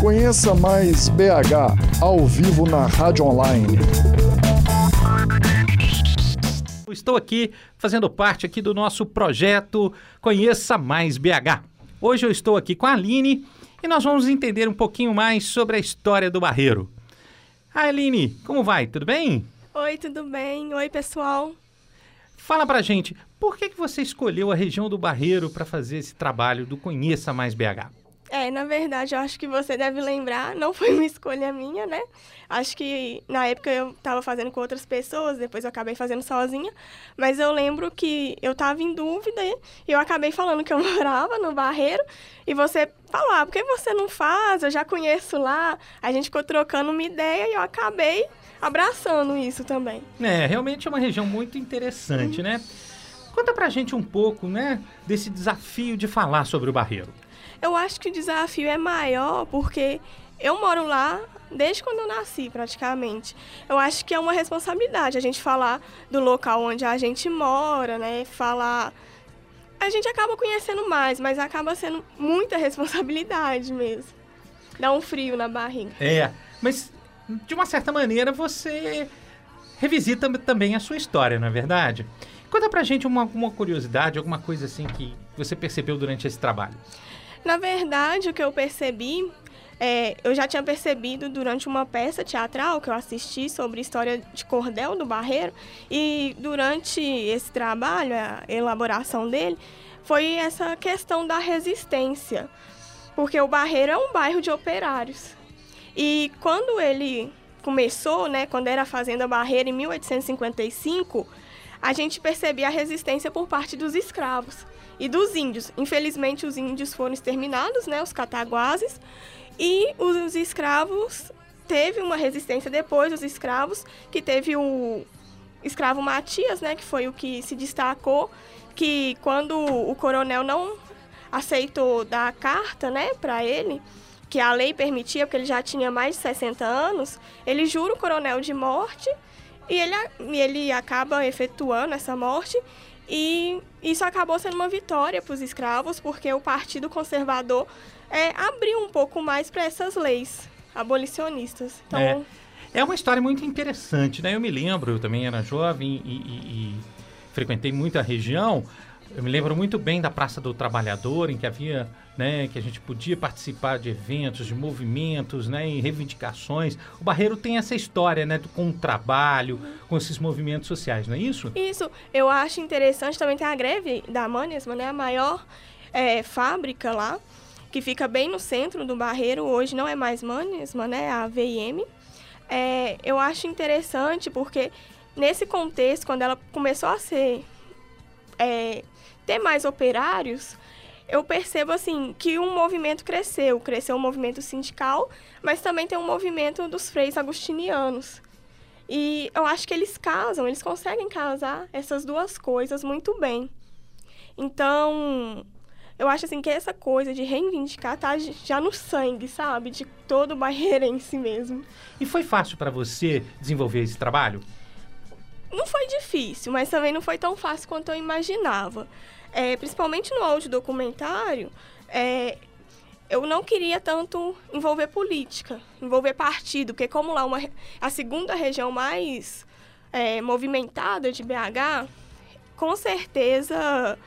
Conheça mais BH ao vivo na Rádio Online. Estou aqui fazendo parte aqui do nosso projeto Conheça Mais BH. Hoje eu estou aqui com a Aline e nós vamos entender um pouquinho mais sobre a história do Barreiro. Ah, Aline, como vai? Tudo bem? Oi, tudo bem? Oi, pessoal. Fala pra gente, por que, que você escolheu a região do Barreiro para fazer esse trabalho do Conheça Mais BH? É, na verdade, eu acho que você deve lembrar, não foi uma escolha minha, né? Acho que na época eu estava fazendo com outras pessoas, depois eu acabei fazendo sozinha, mas eu lembro que eu estava em dúvida e eu acabei falando que eu morava no Barreiro e você falou, ah, por que você não faz? Eu já conheço lá. A gente ficou trocando uma ideia e eu acabei abraçando isso também. É, realmente é uma região muito interessante, né? Conta pra gente um pouco, né, desse desafio de falar sobre o Barreiro. Eu acho que o desafio é maior porque eu moro lá desde quando eu nasci, praticamente. Eu acho que é uma responsabilidade a gente falar do local onde a gente mora, né? Falar. A gente acaba conhecendo mais, mas acaba sendo muita responsabilidade mesmo. Dá um frio na barriga. É, mas de uma certa maneira você revisita também a sua história, não é verdade? Conta pra gente uma, uma curiosidade, alguma coisa assim que você percebeu durante esse trabalho. Na verdade, o que eu percebi, é, eu já tinha percebido durante uma peça teatral que eu assisti sobre história de Cordel do Barreiro, e durante esse trabalho, a elaboração dele, foi essa questão da resistência, porque o Barreiro é um bairro de operários. E quando ele começou, né, quando era a Fazenda Barreira, em 1855, a gente percebia a resistência por parte dos escravos e dos índios. Infelizmente, os índios foram exterminados, né, os cataguases, e os escravos teve uma resistência depois dos escravos, que teve o escravo Matias, né, que foi o que se destacou, que quando o coronel não aceitou dar a carta, né, para ele, que a lei permitia, porque ele já tinha mais de 60 anos, ele jura o coronel de morte e ele, ele acaba efetuando essa morte e isso acabou sendo uma vitória para os escravos, porque o Partido Conservador é, abriu um pouco mais para essas leis abolicionistas. Então, é. é uma história muito interessante, né? Eu me lembro, eu também era jovem e, e, e frequentei muito a região. Eu me lembro muito bem da Praça do Trabalhador, em que havia, né, que a gente podia participar de eventos, de movimentos, né, e reivindicações. O Barreiro tem essa história, né, com o trabalho, com esses movimentos sociais, não é isso? Isso. Eu acho interessante também tem a greve da Manesma, né, a maior é, fábrica lá, que fica bem no centro do Barreiro. Hoje não é mais Manesma, né, é a VIM. É, eu acho interessante porque nesse contexto, quando ela começou a ser é, ter mais operários, eu percebo assim que um movimento cresceu, cresceu o movimento sindical, mas também tem um movimento dos freios agustinianos. E eu acho que eles casam, eles conseguem casar essas duas coisas muito bem. Então, eu acho assim que essa coisa de reivindicar tá já no sangue, sabe? De todo barreirense mesmo. E foi fácil para você desenvolver esse trabalho? Não foi difícil, mas também não foi tão fácil quanto eu imaginava é, principalmente no áudio documentário, é, eu não queria tanto envolver política, envolver partido, porque como lá uma, a segunda região mais é, movimentada de BH, com certeza,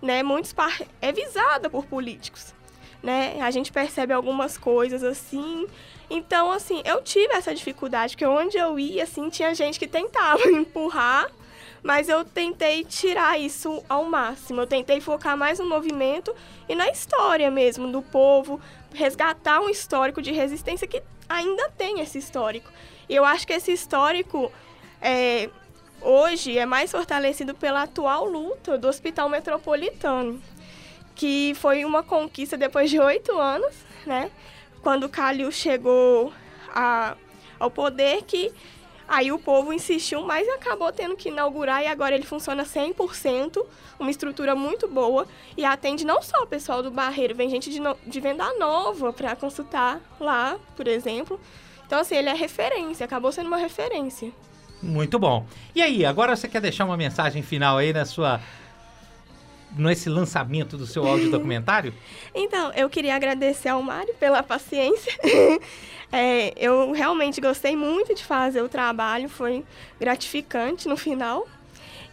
né, muitos é visada por políticos, né? A gente percebe algumas coisas assim. Então, assim, eu tive essa dificuldade, porque onde eu ia, assim, tinha gente que tentava empurrar mas eu tentei tirar isso ao máximo. Eu tentei focar mais no movimento e na história mesmo do povo, resgatar um histórico de resistência que ainda tem esse histórico. E eu acho que esse histórico é, hoje é mais fortalecido pela atual luta do Hospital Metropolitano, que foi uma conquista depois de oito anos, né? Quando Calil chegou a, ao poder que Aí o povo insistiu, mas acabou tendo que inaugurar e agora ele funciona 100%, uma estrutura muito boa e atende não só o pessoal do Barreiro, vem gente de, no, de Venda Nova para consultar lá, por exemplo. Então, assim, ele é referência, acabou sendo uma referência. Muito bom. E aí, agora você quer deixar uma mensagem final aí na sua nesse lançamento do seu áudio documentário? Então, eu queria agradecer ao Mário pela paciência. é, eu realmente gostei muito de fazer o trabalho, foi gratificante no final.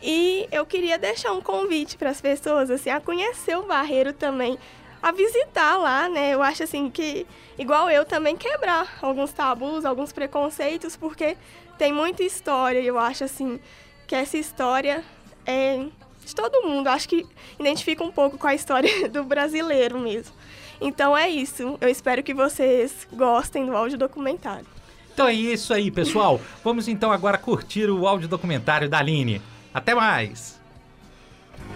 E eu queria deixar um convite para as pessoas assim, a conhecer o Barreiro também, a visitar lá, né? Eu acho assim que, igual eu, também quebrar alguns tabus, alguns preconceitos, porque tem muita história e eu acho assim que essa história é de todo mundo. Acho que identifica um pouco com a história do brasileiro mesmo. Então é isso. Eu espero que vocês gostem do áudio documentário. Então é isso aí, pessoal. Vamos então agora curtir o áudio documentário da Aline. Até mais!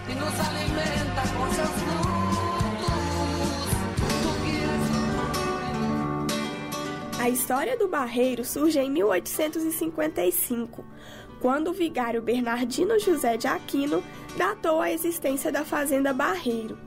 E nos alimenta com seus A história do Barreiro surge em 1855, quando o vigário Bernardino José de Aquino datou a existência da fazenda Barreiro.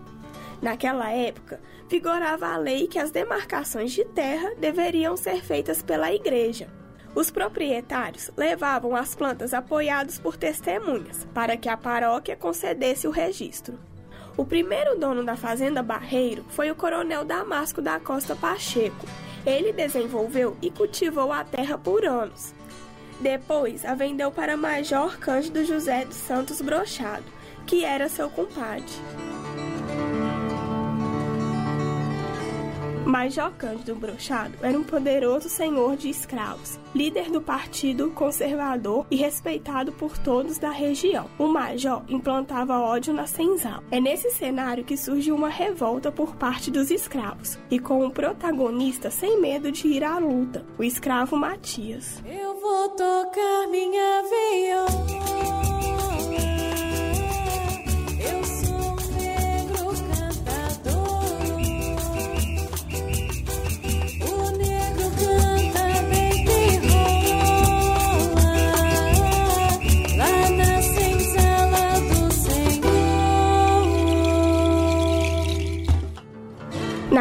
Naquela época, vigorava a lei que as demarcações de terra deveriam ser feitas pela igreja. Os proprietários levavam as plantas apoiados por testemunhas, para que a paróquia concedesse o registro. O primeiro dono da fazenda Barreiro foi o coronel Damasco da Costa Pacheco. Ele desenvolveu e cultivou a terra por anos. Depois a vendeu para Major Cândido José dos Santos Brochado, que era seu compadre. Major Cândido Brochado era um poderoso senhor de escravos, líder do Partido Conservador e respeitado por todos da região. O major implantava ódio na senzala. É nesse cenário que surge uma revolta por parte dos escravos, e com o protagonista sem medo de ir à luta, o escravo Matias. Eu vou tocar minha viola.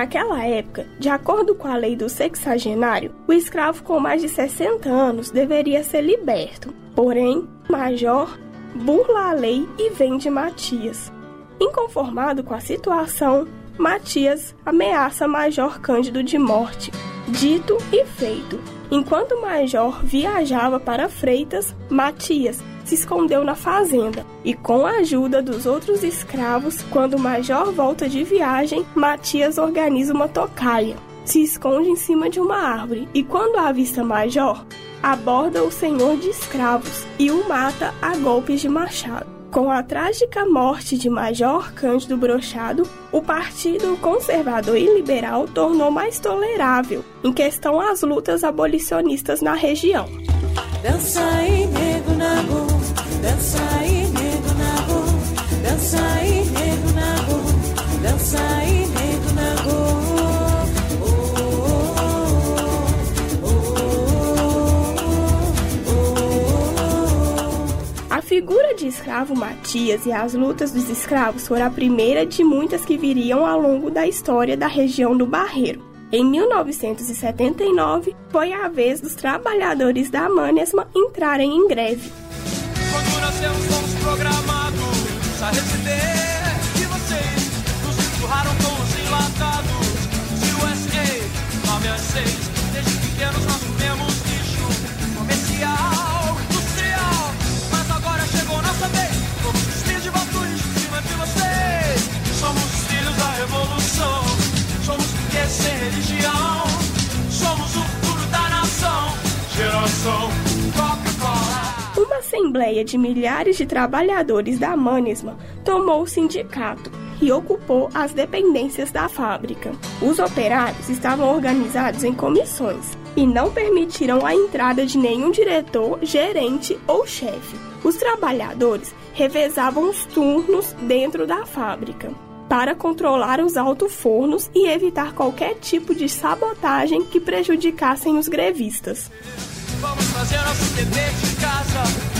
Naquela época, de acordo com a lei do sexagenário, o escravo com mais de 60 anos deveria ser liberto. Porém, Major burla a lei e vende Matias. Inconformado com a situação, Matias ameaça Major Cândido de morte. Dito e feito. Enquanto Major viajava para Freitas, Matias se escondeu na fazenda e, com a ajuda dos outros escravos, quando o major volta de viagem, Matias organiza uma tocaia. Se esconde em cima de uma árvore e, quando avista Major, aborda o senhor de escravos e o mata a golpes de machado. Com a trágica morte de Major Cândido Brochado, o Partido Conservador e Liberal tornou mais tolerável em questão às lutas abolicionistas na região. Dança aí, nego na dança aí, na rua, dança aí, na rua, dança aí, na rua. A figura de escravo Matias e as lutas dos escravos foram a primeira de muitas que viriam ao longo da história da região do Barreiro. Em 1979, foi a vez dos trabalhadores da Manesma entrarem em greve. Nascemos fomos programados a receber de vocês, nos empurraram com os enlatados. USA, 9 às 6, desde pequenos nós comemos lixo comercial, industrial. Mas agora chegou nossa vez, vamos vestir de batunes em cima de vocês. Somos os filhos da revolução sem religião. Assembleia de milhares de trabalhadores da Manesma tomou o sindicato e ocupou as dependências da fábrica. Os operários estavam organizados em comissões e não permitiram a entrada de nenhum diretor, gerente ou chefe. Os trabalhadores revezavam os turnos dentro da fábrica para controlar os alto-fornos e evitar qualquer tipo de sabotagem que prejudicassem os grevistas. Vamos fazer nosso dever de casa,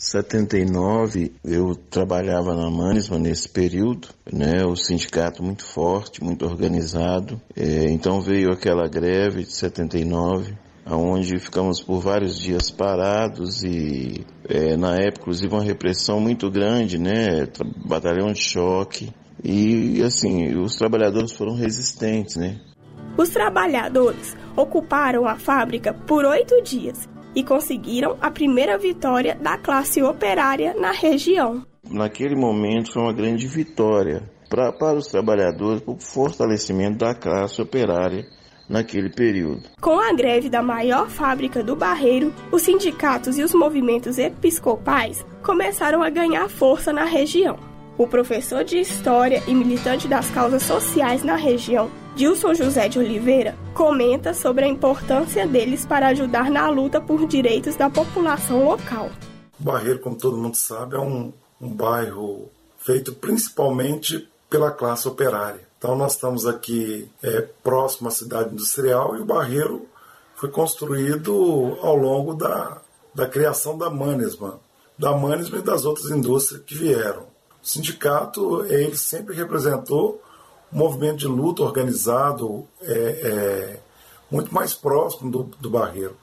79 eu trabalhava na Manisma nesse período, né? O sindicato muito forte, muito organizado. É, então veio aquela greve de 79, onde ficamos por vários dias parados e é, na época inclusive uma repressão muito grande, né? Batalhão de choque e assim os trabalhadores foram resistentes, né? Os trabalhadores ocuparam a fábrica por oito dias e conseguiram a primeira vitória da classe operária na região. Naquele momento foi uma grande vitória pra, para os trabalhadores, para o fortalecimento da classe operária naquele período. Com a greve da maior fábrica do Barreiro, os sindicatos e os movimentos episcopais começaram a ganhar força na região. O professor de História e militante das causas sociais na região, Dilson José de Oliveira, comenta sobre a importância deles para ajudar na luta por direitos da população local. Barreiro, como todo mundo sabe, é um, um bairro feito principalmente pela classe operária. Então nós estamos aqui é, próximo à cidade industrial e o Barreiro foi construído ao longo da, da criação da Manesman, da Manesman e das outras indústrias que vieram. O sindicato ele sempre representou um movimento de luta organizado é, é, muito mais próximo do, do Barreiro.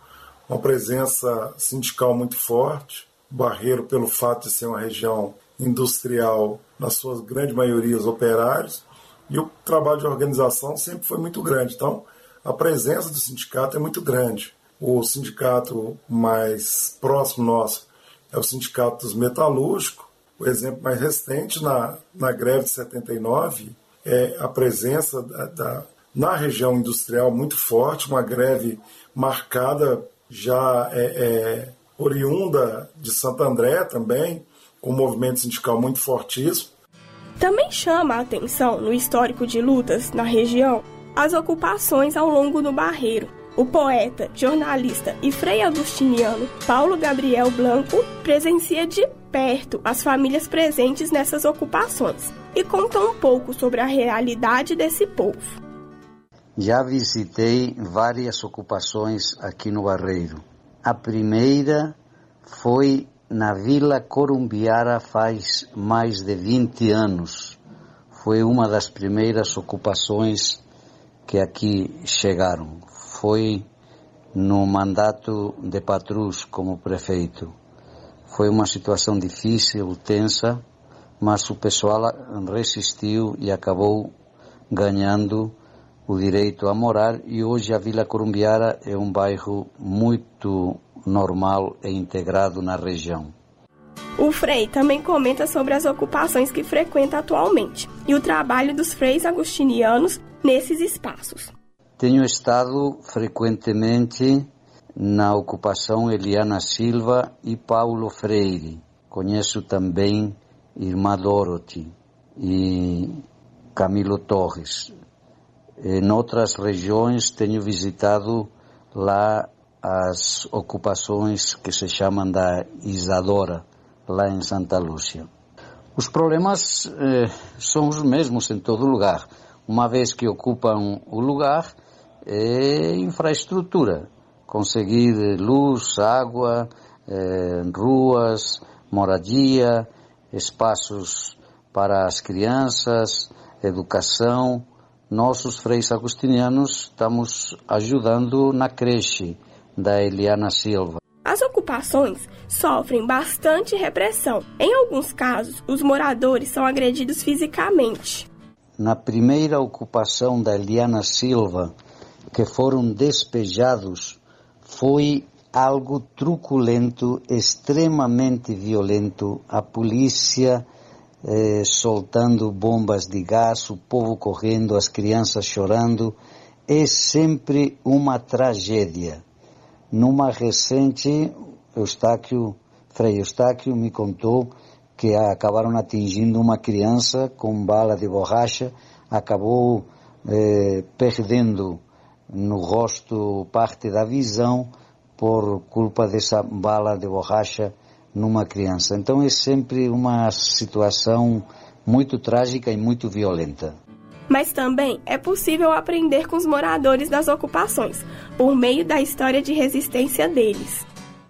Uma presença sindical muito forte. O Barreiro, pelo fato de ser uma região industrial, na sua grande maioria, os operários, e o trabalho de organização sempre foi muito grande. Então, a presença do sindicato é muito grande. O sindicato mais próximo nosso é o Sindicato dos Metalúrgicos. O exemplo mais recente, na, na greve de 79, é a presença da, da, na região industrial muito forte, uma greve marcada já é, é, oriunda de Santo André também, com um movimento sindical muito fortíssimo. Também chama a atenção no histórico de lutas na região as ocupações ao longo do Barreiro. O poeta, jornalista e frei agustiniano Paulo Gabriel Blanco presencia de perto as famílias presentes nessas ocupações e conta um pouco sobre a realidade desse povo. Já visitei várias ocupações aqui no Barreiro. A primeira foi na Vila Corumbiara faz mais de 20 anos. Foi uma das primeiras ocupações que aqui chegaram. Foi no mandato de Patrus como prefeito. Foi uma situação difícil, tensa, mas o pessoal resistiu e acabou ganhando o direito a morar e hoje a Vila Corumbiara é um bairro muito normal e integrado na região. O Frei também comenta sobre as ocupações que frequenta atualmente e o trabalho dos freis agustinianos nesses espaços. Tenho estado frequentemente na ocupação Eliana Silva e Paulo Freire. Conheço também Irmã Dorothy e Camilo Torres. Em outras regiões tenho visitado lá as ocupações que se chamam da Isadora, lá em Santa Lúcia. Os problemas eh, são os mesmos em todo lugar. Uma vez que ocupam o lugar, é infraestrutura. Conseguir luz, água, eh, ruas, moradia, espaços para as crianças, educação. Nós, os freis agostinianos, estamos ajudando na creche da Eliana Silva. As ocupações sofrem bastante repressão. Em alguns casos, os moradores são agredidos fisicamente. Na primeira ocupação da Eliana Silva, que foram despejados, foi algo truculento, extremamente violento, a polícia eh, soltando bombas de gás, o povo correndo, as crianças chorando, é sempre uma tragédia. Numa recente, Eustáquio, Frei Eustáquio me contou que acabaram atingindo uma criança com bala de borracha, acabou eh, perdendo no rosto parte da visão, por culpa dessa bala de borracha numa criança. Então é sempre uma situação muito trágica e muito violenta. Mas também é possível aprender com os moradores das ocupações, por meio da história de resistência deles.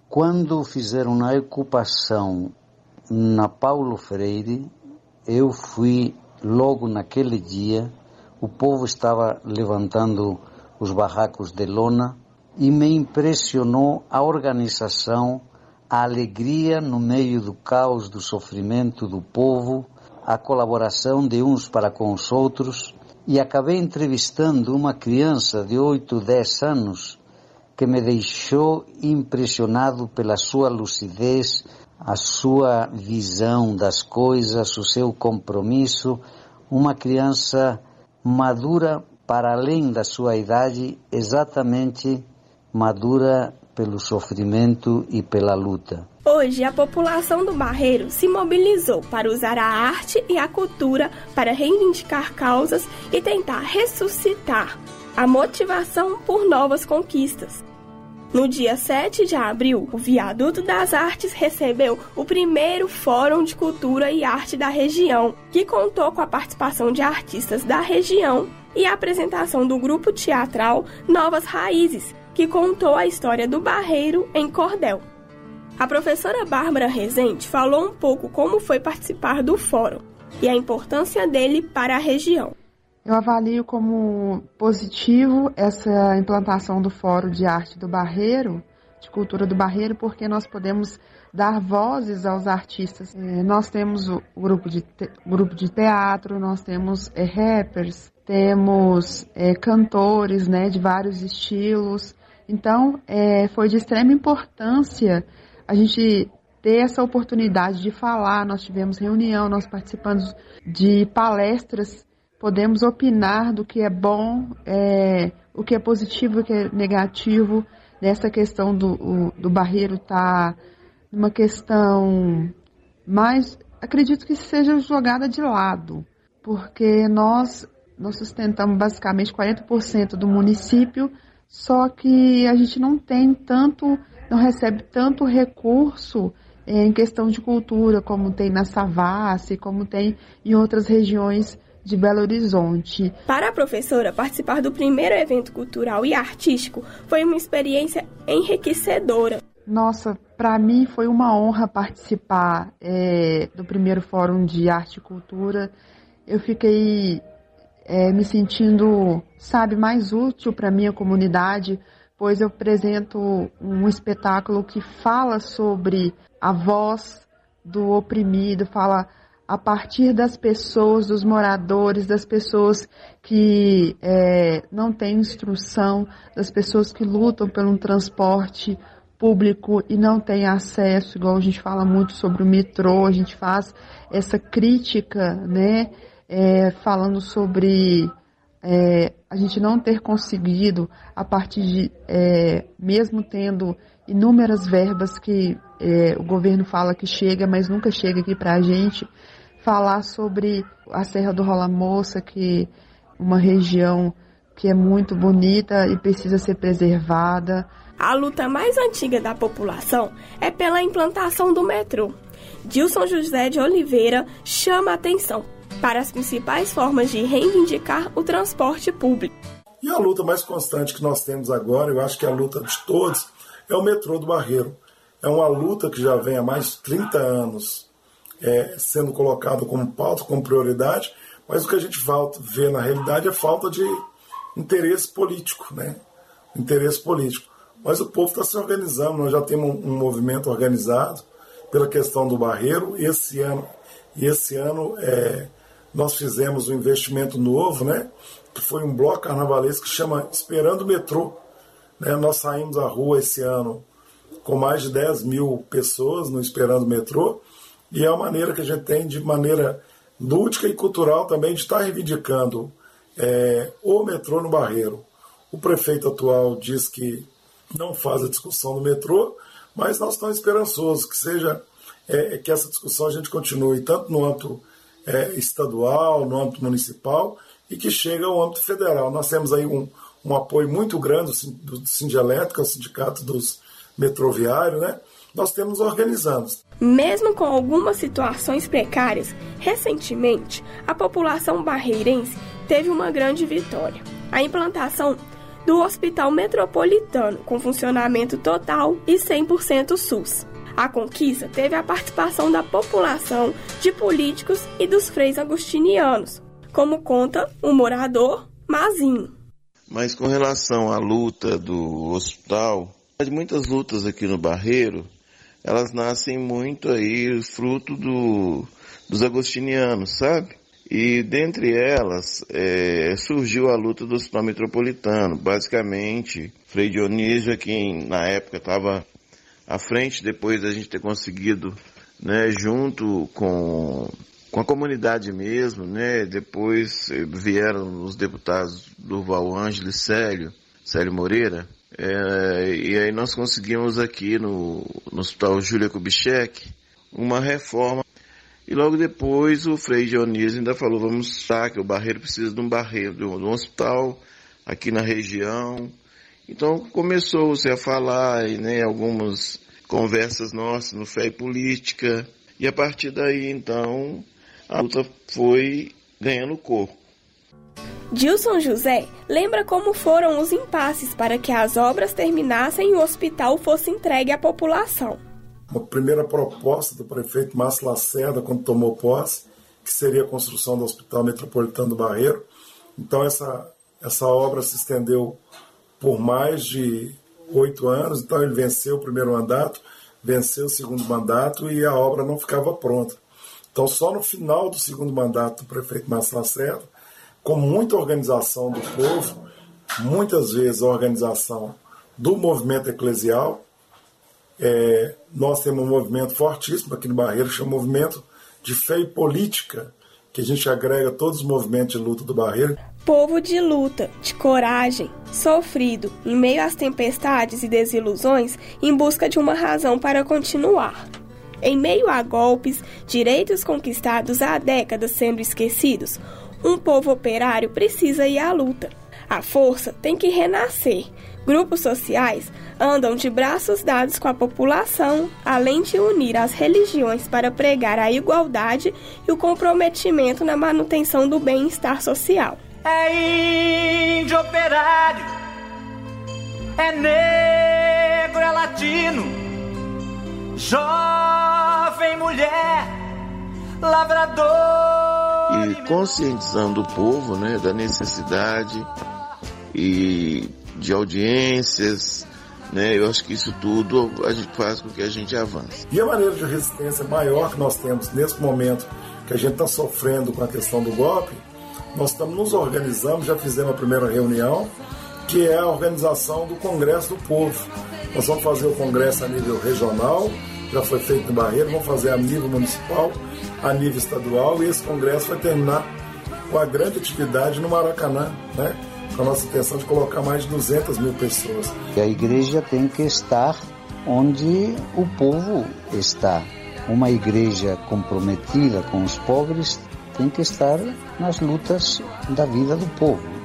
Quando fizeram a ocupação na Paulo Freire, eu fui logo naquele dia, o povo estava levantando os barracos de lona e me impressionou a organização, a alegria no meio do caos, do sofrimento do povo, a colaboração de uns para com os outros e acabei entrevistando uma criança de 8, 10 anos que me deixou impressionado pela sua lucidez, a sua visão das coisas, o seu compromisso, uma criança madura para além da sua idade, exatamente madura pelo sofrimento e pela luta. Hoje, a população do Barreiro se mobilizou para usar a arte e a cultura para reivindicar causas e tentar ressuscitar a motivação por novas conquistas. No dia 7 de abril, o Viaduto das Artes recebeu o primeiro Fórum de Cultura e Arte da região, que contou com a participação de artistas da região e a apresentação do grupo teatral Novas Raízes, que contou a história do Barreiro em cordel. A professora Bárbara Rezende falou um pouco como foi participar do fórum e a importância dele para a região. Eu avalio como positivo essa implantação do Fórum de Arte do Barreiro, de Cultura do Barreiro, porque nós podemos dar vozes aos artistas. É, nós temos o grupo de, te, grupo de teatro, nós temos é, rappers, temos é, cantores né, de vários estilos. Então, é, foi de extrema importância a gente ter essa oportunidade de falar. Nós tivemos reunião, nós participamos de palestras podemos opinar do que é bom, é, o que é positivo, o que é negativo. Nessa questão do, o, do barreiro tá uma questão mais, acredito que seja jogada de lado, porque nós, nós sustentamos basicamente 40% do município, só que a gente não tem tanto, não recebe tanto recurso é, em questão de cultura, como tem na Savassi, como tem em outras regiões de Belo Horizonte. Para a professora, participar do primeiro evento cultural e artístico foi uma experiência enriquecedora. Nossa, para mim foi uma honra participar é, do primeiro Fórum de Arte e Cultura. Eu fiquei é, me sentindo, sabe, mais útil para minha comunidade, pois eu apresento um espetáculo que fala sobre a voz do oprimido, fala a partir das pessoas, dos moradores, das pessoas que é, não têm instrução, das pessoas que lutam pelo transporte público e não têm acesso, igual a gente fala muito sobre o metrô, a gente faz essa crítica, né, é, falando sobre é, a gente não ter conseguido, a partir de, é, mesmo tendo inúmeras verbas que é, o governo fala que chega, mas nunca chega aqui para a gente, falar sobre a Serra do Rola Moça, que é uma região que é muito bonita e precisa ser preservada. A luta mais antiga da população é pela implantação do metrô. Dilson José de Oliveira chama a atenção para as principais formas de reivindicar o transporte público. E a luta mais constante que nós temos agora, eu acho que é a luta de todos, é o metrô do Barreiro. É uma luta que já vem há mais de 30 anos é, sendo colocado como pauta, como prioridade, mas o que a gente vê na realidade é falta de interesse político, né? Interesse político. Mas o povo está se organizando, nós já temos um, movimento organizado pela questão do barreiro, esse ano, esse ano é, nós fizemos um investimento novo, né? Que foi um bloco carnavalesco que chama Esperando o Metrô. Né? Nós saímos à rua esse ano com mais de 10 mil pessoas no Esperando o Metrô, e é a maneira que a gente tem, de maneira lúdica e cultural também, de estar reivindicando é, o metrô no Barreiro. O prefeito atual diz que não faz a discussão do metrô, mas nós estamos esperançosos que seja é, que essa discussão a gente continue tanto no âmbito é, estadual, no âmbito municipal e que chegue ao âmbito federal. Nós temos aí um, um apoio muito grande do, Sindicato, o Sindicato dos Metroviários, né? Nós temos organizando. Mesmo com algumas situações precárias, recentemente a população barreirense teve uma grande vitória: a implantação do Hospital Metropolitano, com funcionamento total e 100% SUS. A conquista teve a participação da população, de políticos e dos freis agustinianos, como conta o morador Mazinho. Mas com relação à luta do hospital, muitas lutas aqui no Barreiro, elas nascem muito aí fruto do, dos agostinianos, sabe? E dentre elas é, surgiu a luta do Hospital Metropolitano. Basicamente, Frei Dionísio é quem na época estava à frente, depois da gente ter conseguido, né, junto com, com a comunidade mesmo, né, depois vieram os deputados Durval Ângelo e Célio, Célio Moreira, é, e aí nós conseguimos aqui no, no Hospital Júlia Kubitschek uma reforma. E logo depois o Frei Dionísio ainda falou, vamos estar que o Barreiro precisa de um barreiro, de um, de um hospital aqui na região. Então começou-se a falar, né, algumas conversas nossas no Fé e Política, e a partir daí então a luta foi ganhando corpo. Dilson José lembra como foram os impasses para que as obras terminassem e o hospital fosse entregue à população. Uma primeira proposta do prefeito Márcio Lacerda, quando tomou posse, que seria a construção do Hospital Metropolitano do Barreiro. Então, essa, essa obra se estendeu por mais de oito anos. Então, ele venceu o primeiro mandato, venceu o segundo mandato e a obra não ficava pronta. Então, só no final do segundo mandato do prefeito Márcio Lacerda, com muita organização do povo, muitas vezes a organização do movimento eclesial. É, nós temos um movimento fortíssimo aqui no Barreiro, chama Movimento de Fé e Política, que a gente agrega todos os movimentos de luta do Barreiro. Povo de luta, de coragem, sofrido, em meio às tempestades e desilusões, em busca de uma razão para continuar. Em meio a golpes, direitos conquistados há décadas sendo esquecidos, um povo operário precisa ir à luta. A força tem que renascer. Grupos sociais andam de braços dados com a população, além de unir as religiões para pregar a igualdade e o comprometimento na manutenção do bem-estar social. É índio operário, é negro, é latino, jovem mulher, lavrador e conscientizando o povo né, da necessidade e de audiências, né, eu acho que isso tudo a gente faz com que a gente avance. E a maneira de resistência maior que nós temos nesse momento que a gente está sofrendo com a questão do golpe, nós estamos nos organizando, já fizemos a primeira reunião, que é a organização do Congresso do Povo. Nós vamos fazer o congresso a nível regional, já foi feito no Barreiro, vamos fazer a nível municipal, a nível estadual, e esse congresso vai terminar com a grande atividade no Maracanã, né? com a nossa intenção de colocar mais de 200 mil pessoas. A igreja tem que estar onde o povo está. Uma igreja comprometida com os pobres tem que estar nas lutas da vida do povo.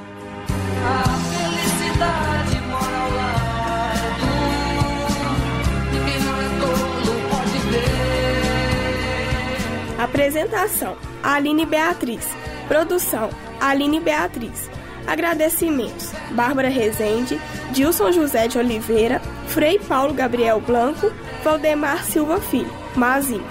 Apresentação: Aline Beatriz. Produção: Aline Beatriz. Agradecimentos: Bárbara Rezende, Dilson José de Oliveira, Frei Paulo Gabriel Blanco, Valdemar Silva Filho, Mazinho.